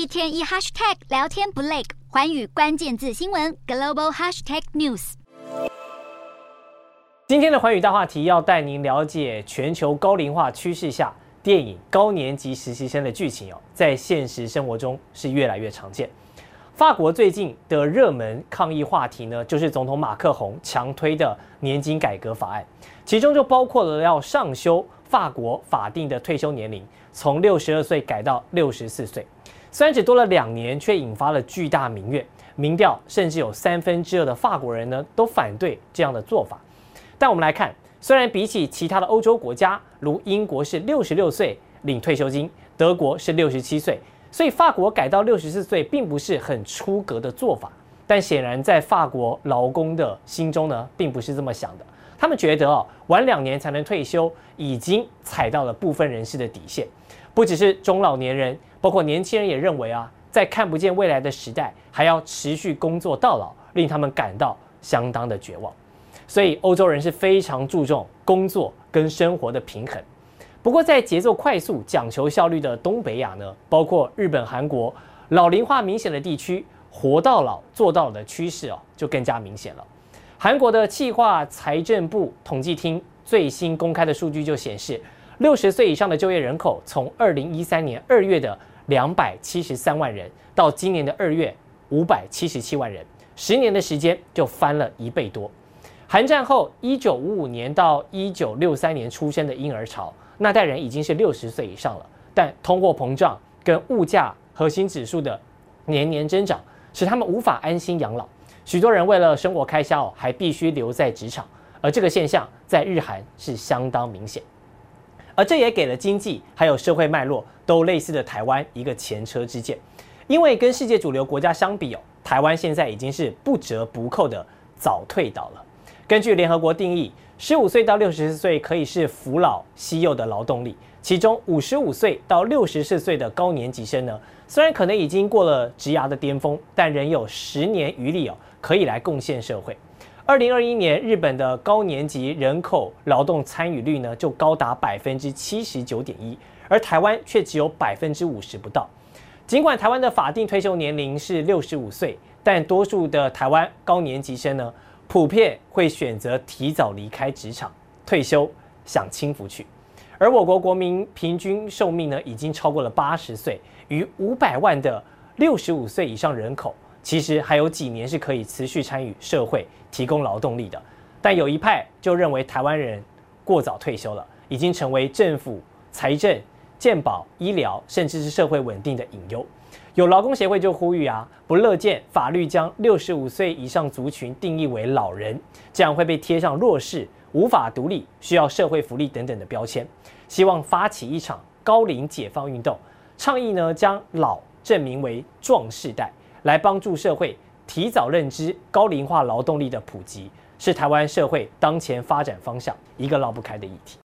一天一 hashtag 聊天不累，环宇关键字新闻 global hashtag news。今天的环宇大话题要带您了解全球高龄化趋势下电影高年级实习生的剧情哦，在现实生活中是越来越常见。法国最近的热门抗议话题呢，就是总统马克宏强推的年金改革法案，其中就包括了要上修法国法定的退休年龄，从六十二岁改到六十四岁。虽然只多了两年，却引发了巨大民怨。民调甚至有三分之二的法国人呢都反对这样的做法。但我们来看，虽然比起其他的欧洲国家，如英国是六十六岁领退休金，德国是六十七岁。所以法国改到六十四岁并不是很出格的做法，但显然在法国劳工的心中呢，并不是这么想的。他们觉得哦，晚两年才能退休，已经踩到了部分人士的底线。不只是中老年人，包括年轻人也认为啊，在看不见未来的时代，还要持续工作到老，令他们感到相当的绝望。所以欧洲人是非常注重工作跟生活的平衡。不过，在节奏快速、讲求效率的东北亚呢，包括日本、韩国，老龄化明显的地区，活到老、做到老的趋势哦，就更加明显了。韩国的企划财政部统计厅最新公开的数据就显示，六十岁以上的就业人口从二零一三年二月的两百七十三万人，到今年的二月五百七十七万人，十年的时间就翻了一倍多。韩战后一九五五年到一九六三年出生的婴儿潮。那代人已经是六十岁以上了，但通货膨胀跟物价核心指数的年年增长，使他们无法安心养老。许多人为了生活开销，还必须留在职场，而这个现象在日韩是相当明显。而这也给了经济还有社会脉络都类似的台湾一个前车之鉴，因为跟世界主流国家相比哦，台湾现在已经是不折不扣的早退岛了。根据联合国定义。十五岁到六十岁可以是扶老携幼的劳动力，其中五十五岁到六十四岁的高年级生呢，虽然可能已经过了职涯的巅峰，但仍有十年余力哦，可以来贡献社会。二零二一年，日本的高年级人口劳动参与率呢，就高达百分之七十九点一，而台湾却只有百分之五十不到。尽管台湾的法定退休年龄是六十五岁，但多数的台湾高年级生呢，普遍会选择提早离开职场退休，享清福去。而我国国民平均寿命呢，已经超过了八十岁，与五百万的六十五岁以上人口，其实还有几年是可以持续参与社会、提供劳动力的。但有一派就认为台湾人过早退休了，已经成为政府财政、健保、医疗，甚至是社会稳定的隐忧。有劳工协会就呼吁啊，不乐见法律将六十五岁以上族群定义为老人，这样会被贴上弱势、无法独立、需要社会福利等等的标签。希望发起一场高龄解放运动，倡议呢将老证名为壮世代，来帮助社会提早认知高龄化劳动力的普及，是台湾社会当前发展方向一个绕不开的议题。